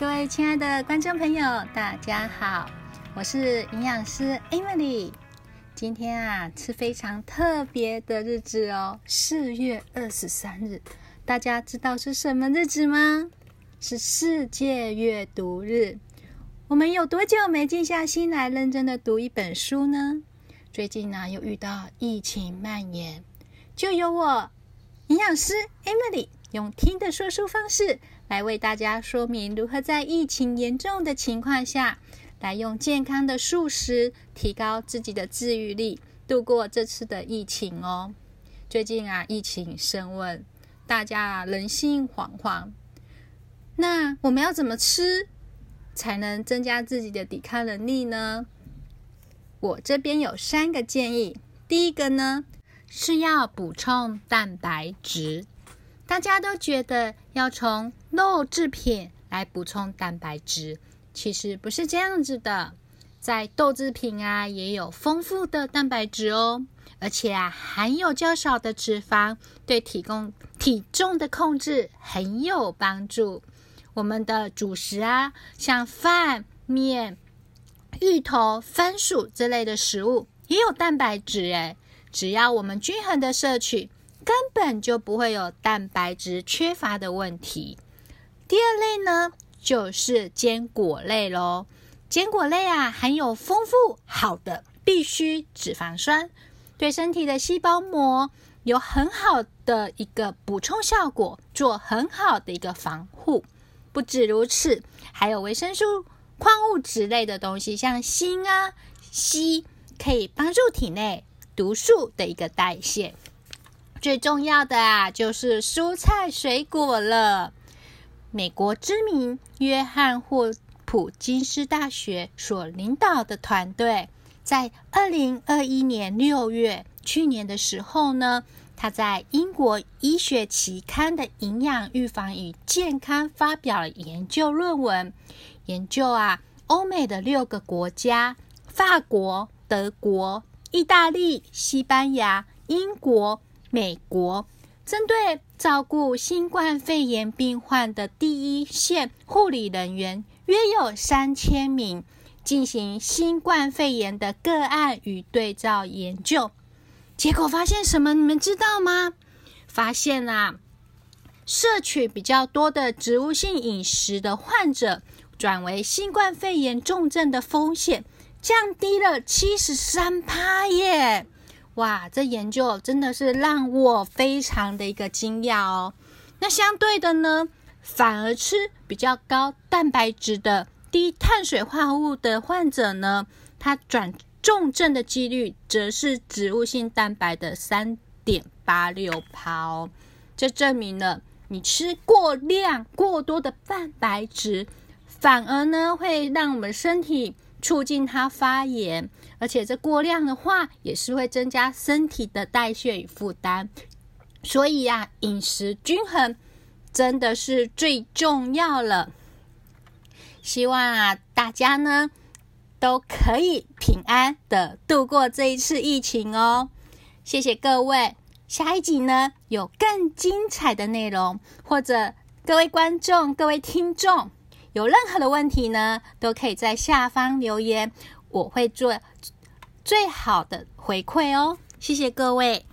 各位亲爱的观众朋友，大家好，我是营养师 Emily。今天啊，是非常特别的日子哦，四月二十三日。大家知道是什么日子吗？是世界阅读日。我们有多久没静下心来认真的读一本书呢？最近呢，又遇到疫情蔓延，就由我营养师 Emily 用听的说书方式。来为大家说明如何在疫情严重的情况下，来用健康的素食提高自己的自愈力，度过这次的疫情哦。最近啊，疫情升温，大家人心惶惶。那我们要怎么吃才能增加自己的抵抗能力呢？我这边有三个建议。第一个呢，是要补充蛋白质。大家都觉得要从肉制品来补充蛋白质，其实不是这样子的。在豆制品啊，也有丰富的蛋白质哦，而且啊，含有较少的脂肪，对提供体重的控制很有帮助。我们的主食啊，像饭、面、芋头、番薯这类的食物，也有蛋白质诶。只要我们均衡的摄取。根本就不会有蛋白质缺乏的问题。第二类呢，就是坚果类喽。坚果类啊，含有丰富好的必需脂肪酸，对身体的细胞膜有很好的一个补充效果，做很好的一个防护。不止如此，还有维生素、矿物质类的东西，像锌啊、硒，可以帮助体内毒素的一个代谢。最重要的啊，就是蔬菜水果了。美国知名约翰霍普金斯大学所领导的团队，在二零二一年六月，去年的时候呢，他在英国医学期刊的《营养预防与健康》发表了研究论文，研究啊，欧美的六个国家：法国、德国、意大利、西班牙、英国。美国针对照顾新冠肺炎病患的第一线护理人员约有三千名，进行新冠肺炎的个案与对照研究，结果发现什么？你们知道吗？发现啊，摄取比较多的植物性饮食的患者，转为新冠肺炎重症的风险降低了七十三趴耶！哇，这研究真的是让我非常的一个惊讶哦。那相对的呢，反而吃比较高蛋白质的低碳水化合物的患者呢，他转重症的几率则是植物性蛋白的三点八六趴哦。这证明了你吃过量过多的蛋白质，反而呢会让我们身体。促进它发炎，而且这过量的话也是会增加身体的代谢与负担。所以呀，饮食均衡真的是最重要了。希望啊，大家呢都可以平安的度过这一次疫情哦。谢谢各位，下一集呢有更精彩的内容，或者各位观众、各位听众。有任何的问题呢，都可以在下方留言，我会做最好的回馈哦。谢谢各位。